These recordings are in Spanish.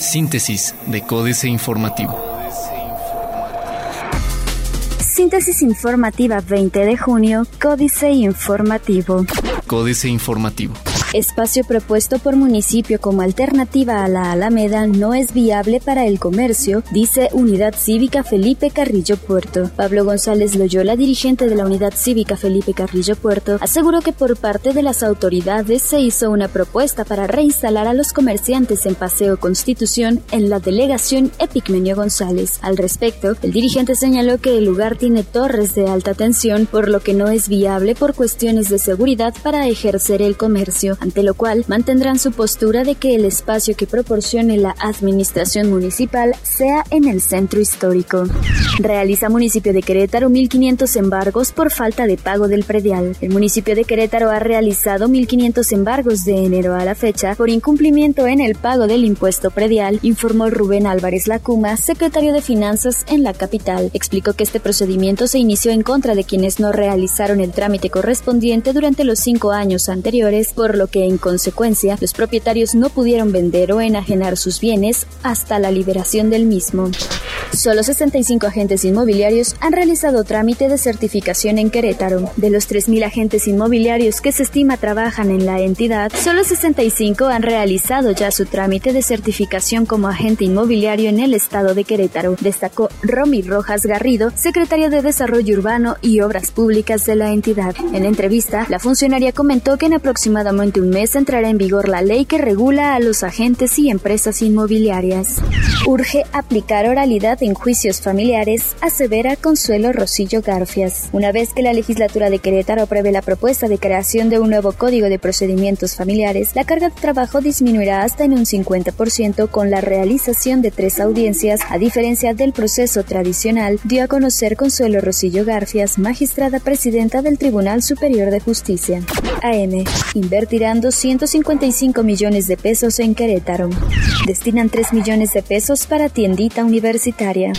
Síntesis de Códice Informativo. Síntesis informativa 20 de junio, Códice Informativo. Códice Informativo. Espacio propuesto por municipio como alternativa a la Alameda no es viable para el comercio, dice Unidad Cívica Felipe Carrillo Puerto. Pablo González Loyola, dirigente de la Unidad Cívica Felipe Carrillo Puerto, aseguró que por parte de las autoridades se hizo una propuesta para reinstalar a los comerciantes en Paseo Constitución en la delegación Epigmenio González. Al respecto, el dirigente señaló que el lugar tiene torres de alta tensión, por lo que no es viable por cuestiones de seguridad para ejercer el comercio ante lo cual mantendrán su postura de que el espacio que proporcione la administración municipal sea en el centro histórico. Realiza municipio de Querétaro 1.500 embargos por falta de pago del predial. El municipio de Querétaro ha realizado 1.500 embargos de enero a la fecha por incumplimiento en el pago del impuesto predial, informó Rubén Álvarez Lacuma, secretario de Finanzas en la capital. Explicó que este procedimiento se inició en contra de quienes no realizaron el trámite correspondiente durante los cinco años anteriores, por lo que en consecuencia los propietarios no pudieron vender o enajenar sus bienes hasta la liberación del mismo. Solo 65 agentes inmobiliarios han realizado trámite de certificación en Querétaro. De los 3.000 agentes inmobiliarios que se estima trabajan en la entidad, solo 65 han realizado ya su trámite de certificación como agente inmobiliario en el estado de Querétaro, destacó Romy Rojas Garrido, secretaria de Desarrollo Urbano y Obras Públicas de la entidad. En entrevista, la funcionaria comentó que en aproximadamente un mes entrará en vigor la ley que regula a los agentes y empresas inmobiliarias. Urge aplicar oralidad en juicios familiares, asevera Consuelo Rosillo Garfias. Una vez que la legislatura de Querétaro apruebe la propuesta de creación de un nuevo código de procedimientos familiares, la carga de trabajo disminuirá hasta en un 50% con la realización de tres audiencias, a diferencia del proceso tradicional, dio a conocer Consuelo Rosillo Garfias, magistrada presidenta del Tribunal Superior de Justicia. AM. Invertirán 255 millones de pesos en Querétaro. Destinan 3 millones de pesos para tiendita universitaria.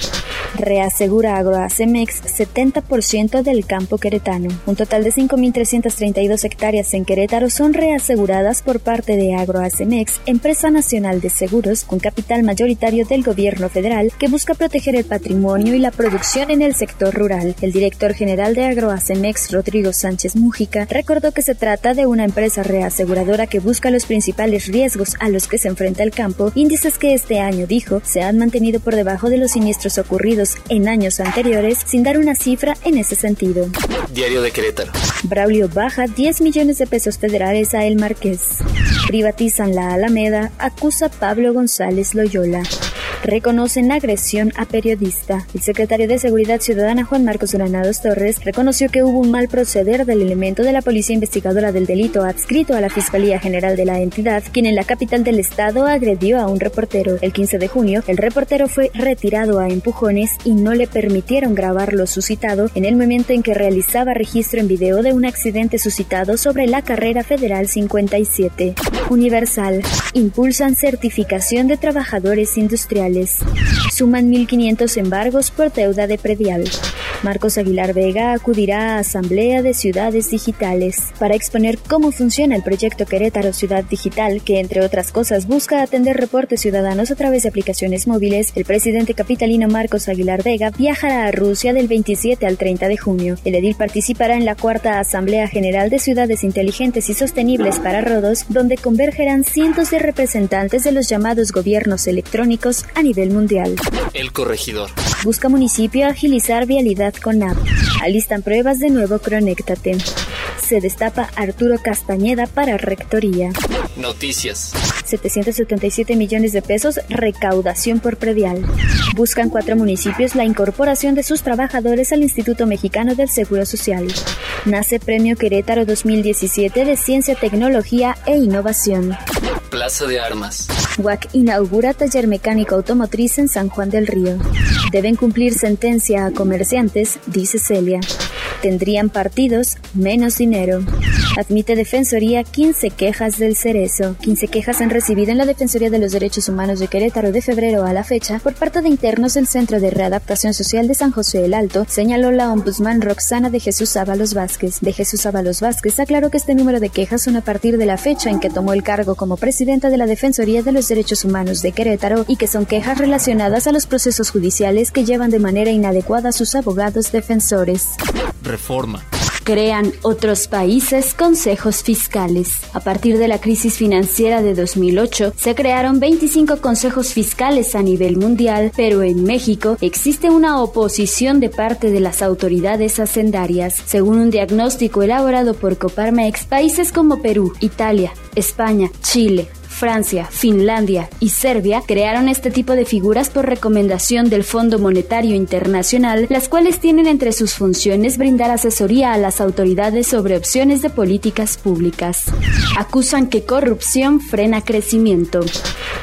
Reasegura Agroacemex 70% del campo queretano. Un total de 5.332 hectáreas en Querétaro son reaseguradas por parte de Agroacemex, empresa nacional de seguros con capital mayoritario del gobierno federal que busca proteger el patrimonio y la producción en el sector rural. El director general de Agroacemex, Rodrigo Sánchez Mújica, recordó que se trata de una empresa reaseguradora que busca los principales riesgos a los que se enfrenta el campo, índices que este año, dijo, se han mantenido por debajo de los siniestros ocurridos en años anteriores, sin dar una cifra en ese sentido. Diario de Querétaro. Braulio baja 10 millones de pesos federales a El Marqués. Privatizan la Alameda, acusa Pablo González Loyola reconocen agresión a periodista. El secretario de Seguridad Ciudadana Juan Marcos Granados Torres reconoció que hubo un mal proceder del elemento de la Policía Investigadora del Delito adscrito a la Fiscalía General de la entidad, quien en la capital del estado agredió a un reportero. El 15 de junio, el reportero fue retirado a empujones y no le permitieron grabar lo suscitado en el momento en que realizaba registro en video de un accidente suscitado sobre la carrera federal 57. Universal. Impulsan certificación de trabajadores industriales Suman 1.500 embargos por deuda de predial. Marcos Aguilar Vega acudirá a Asamblea de Ciudades Digitales para exponer cómo funciona el proyecto Querétaro Ciudad Digital, que entre otras cosas busca atender reportes ciudadanos a través de aplicaciones móviles. El presidente capitalino Marcos Aguilar Vega viajará a Rusia del 27 al 30 de junio. El edil participará en la cuarta Asamblea General de Ciudades Inteligentes y Sostenibles para Rodos, donde convergerán cientos de representantes de los llamados gobiernos electrónicos a nivel mundial. El corregidor. Busca municipio agilizar vialidad con app. Alistan pruebas de nuevo Cronéctate. Se destapa Arturo Castañeda para Rectoría. Noticias. 777 millones de pesos recaudación por predial. Buscan cuatro municipios la incorporación de sus trabajadores al Instituto Mexicano del Seguro Social. Nace Premio Querétaro 2017 de Ciencia, Tecnología e Innovación. Plaza de Armas. WAC inaugura taller mecánico automotriz en San Juan del Río. Deben cumplir sentencia a comerciantes, dice Celia. Tendrían partidos menos dinero. Admite Defensoría 15 quejas del Cerezo. 15 quejas han recibido en la Defensoría de los Derechos Humanos de Querétaro de febrero a la fecha por parte de internos del Centro de Readaptación Social de San José el Alto, señaló la ombudsman Roxana de Jesús Ábalos Vázquez. De Jesús Ábalos Vázquez aclaró que este número de quejas son a partir de la fecha en que tomó el cargo como presidenta de la Defensoría de los Derechos Humanos de Querétaro y que son quejas relacionadas a los procesos judiciales que llevan de manera inadecuada a sus abogados defensores. Reforma crean otros países consejos fiscales. A partir de la crisis financiera de 2008, se crearon 25 consejos fiscales a nivel mundial, pero en México existe una oposición de parte de las autoridades hacendarias. Según un diagnóstico elaborado por Coparmex, países como Perú, Italia, España, Chile, Francia, Finlandia y Serbia crearon este tipo de figuras por recomendación del Fondo Monetario Internacional, las cuales tienen entre sus funciones brindar asesoría a las autoridades sobre opciones de políticas públicas. Acusan que corrupción frena crecimiento.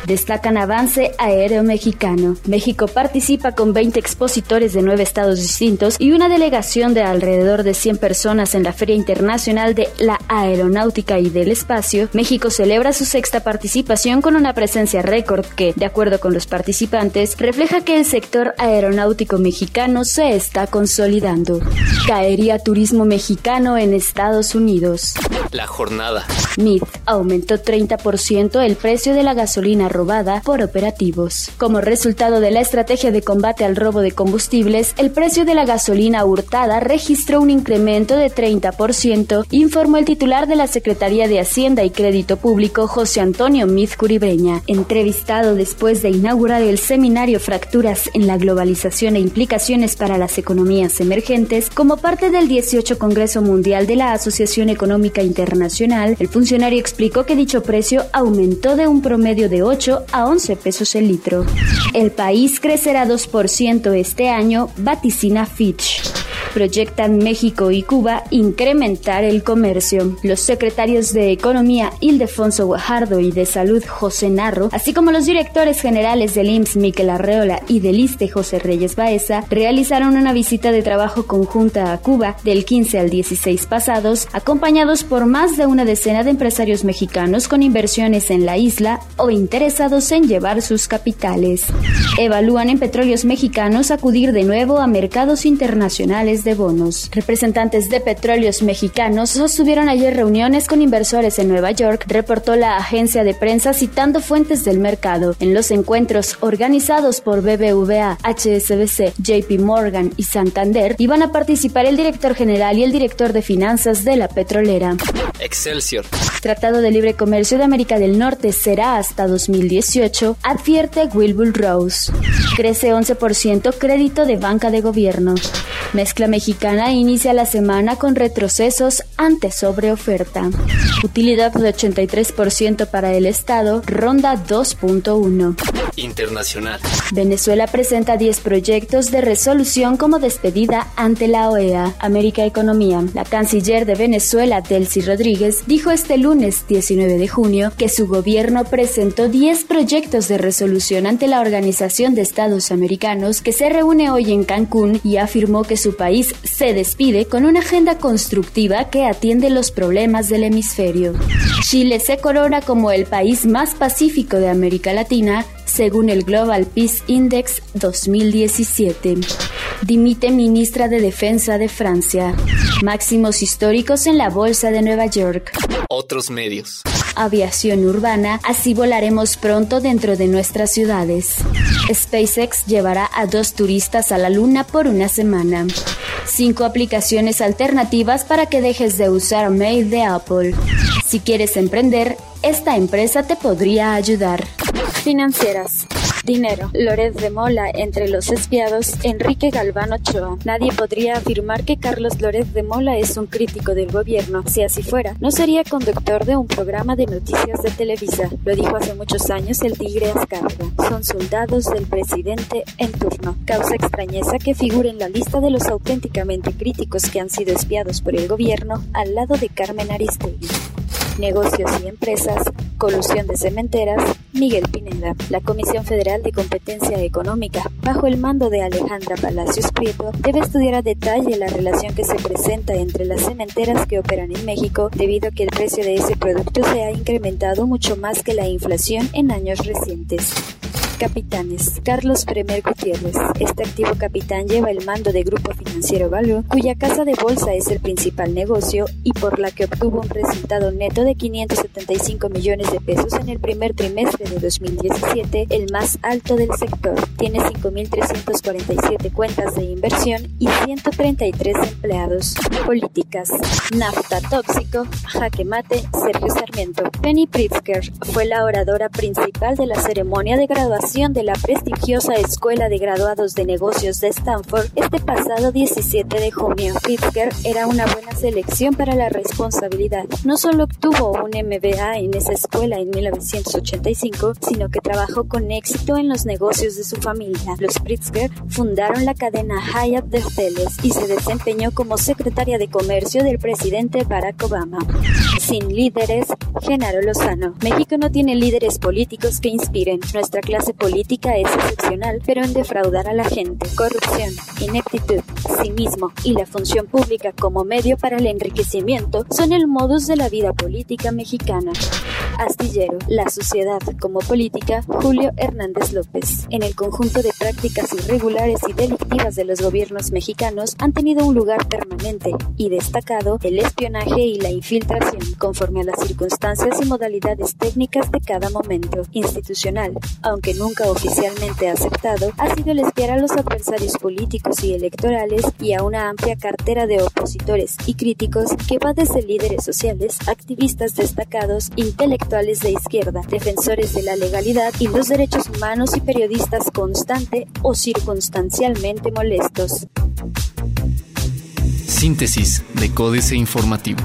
Destacan avance aéreo mexicano. México participa con 20 expositores de nueve estados distintos y una delegación de alrededor de 100 personas en la Feria Internacional de la Aeronáutica y del Espacio. México celebra su sexta participación participación con una presencia récord que, de acuerdo con los participantes, refleja que el sector aeronáutico mexicano se está consolidando. Caería turismo mexicano en Estados Unidos. La jornada. MIT aumentó 30% el precio de la gasolina robada por operativos. Como resultado de la estrategia de combate al robo de combustibles, el precio de la gasolina hurtada registró un incremento de 30%, informó el titular de la Secretaría de Hacienda y Crédito Público, José Antonio Antonio Curibeña, entrevistado después de inaugurar el seminario Fracturas en la globalización e implicaciones para las economías emergentes como parte del 18 Congreso Mundial de la Asociación Económica Internacional, el funcionario explicó que dicho precio aumentó de un promedio de 8 a 11 pesos el litro. El país crecerá 2% este año, vaticina Fitch proyectan México y Cuba incrementar el comercio. Los secretarios de Economía Ildefonso Guajardo y de Salud José Narro, así como los directores generales del IMSS Miquel Arreola y del ISTE José Reyes Baeza, realizaron una visita de trabajo conjunta a Cuba del 15 al 16 pasados, acompañados por más de una decena de empresarios mexicanos con inversiones en la isla o interesados en llevar sus capitales. Evalúan en petróleos mexicanos acudir de nuevo a mercados internacionales de bonos. Representantes de petróleos mexicanos sostuvieron ayer reuniones con inversores en Nueva York, reportó la agencia de prensa citando fuentes del mercado. En los encuentros organizados por BBVA, HSBC, JP Morgan y Santander, iban a participar el director general y el director de finanzas de la petrolera. Excelsior. Tratado de Libre Comercio de América del Norte será hasta 2018, advierte Wilbur Rose. Crece 11% crédito de banca de gobierno. Mezcla mexicana inicia la semana con retrocesos ante sobreoferta. Utilidad de 83% para el Estado, ronda 2.1. Internacional. Venezuela presenta 10 proyectos de resolución como despedida ante la OEA. América Economía. La canciller de Venezuela, Delcy Rodríguez, dijo este lunes 19 de junio que su gobierno presentó 10 proyectos de resolución ante la Organización de Estados Americanos que se reúne hoy en Cancún y afirmó que su país se despide con una agenda constructiva que atiende los problemas del hemisferio. Chile se corona como el país más pacífico de América Latina según el Global Peace Index 2017. Dimite ministra de Defensa de Francia. Máximos históricos en la Bolsa de Nueva York. Otros medios. Aviación urbana, así volaremos pronto dentro de nuestras ciudades. SpaceX llevará a dos turistas a la Luna por una semana. Cinco aplicaciones alternativas para que dejes de usar Mail de Apple. Si quieres emprender, esta empresa te podría ayudar. Financieras. Dinero. Loret de Mola entre los espiados. Enrique Galván Ochoa. Nadie podría afirmar que Carlos Loret de Mola es un crítico del gobierno. Si así fuera, no sería conductor de un programa de noticias de Televisa. Lo dijo hace muchos años el Tigre Azcárraga. Son soldados del presidente en turno. Causa extrañeza que figure en la lista de los auténticamente críticos que han sido espiados por el gobierno al lado de Carmen Aristegui negocios y empresas colusión de cementeras, Miguel Pineda. La Comisión Federal de Competencia Económica, bajo el mando de Alejandra Palacios Prieto, debe estudiar a detalle la relación que se presenta entre las cementeras que operan en México debido a que el precio de ese producto se ha incrementado mucho más que la inflación en años recientes. Capitanes. Carlos Premer Gutiérrez. Este activo capitán lleva el mando de Grupo Financiero Value, cuya casa de bolsa es el principal negocio y por la que obtuvo un resultado neto de 575 millones de pesos en el primer trimestre de 2017, el más alto del sector. Tiene 5.347 cuentas de inversión y 133 empleados. Políticas. Nafta tóxico, jaque mate, Sergio Sarmiento. Penny Pritzker fue la oradora principal de la ceremonia de graduación de la prestigiosa Escuela de Graduados de Negocios de Stanford este pasado 17 de junio. Pritzker era una buena selección para la responsabilidad. No solo obtuvo un MBA en esa escuela en 1985, sino que trabajó con éxito en los negocios de su familia. Los Pritzker fundaron la cadena Hyatt de hoteles y se desempeñó como secretaria de comercio del presidente Barack Obama. Sin líderes, Genaro Lozano. México no tiene líderes políticos que inspiren. Nuestra clase política es excepcional, pero en defraudar a la gente, corrupción, ineptitud, cinismo y la función pública como medio para el enriquecimiento son el modus de la vida política mexicana. Astillero, la sociedad como política, Julio Hernández López. En el conjunto de prácticas irregulares y delictivas de los gobiernos mexicanos han tenido un lugar permanente y destacado el espionaje y la infiltración, conforme a las circunstancias y modalidades técnicas de cada momento. Institucional, aunque nunca oficialmente aceptado, ha sido el espiar a los adversarios políticos y electorales y a una amplia cartera de opositores y críticos que va desde líderes sociales, activistas destacados, de izquierda, defensores de la legalidad y los derechos humanos y periodistas constante o circunstancialmente molestos. Síntesis de Códice Informativo.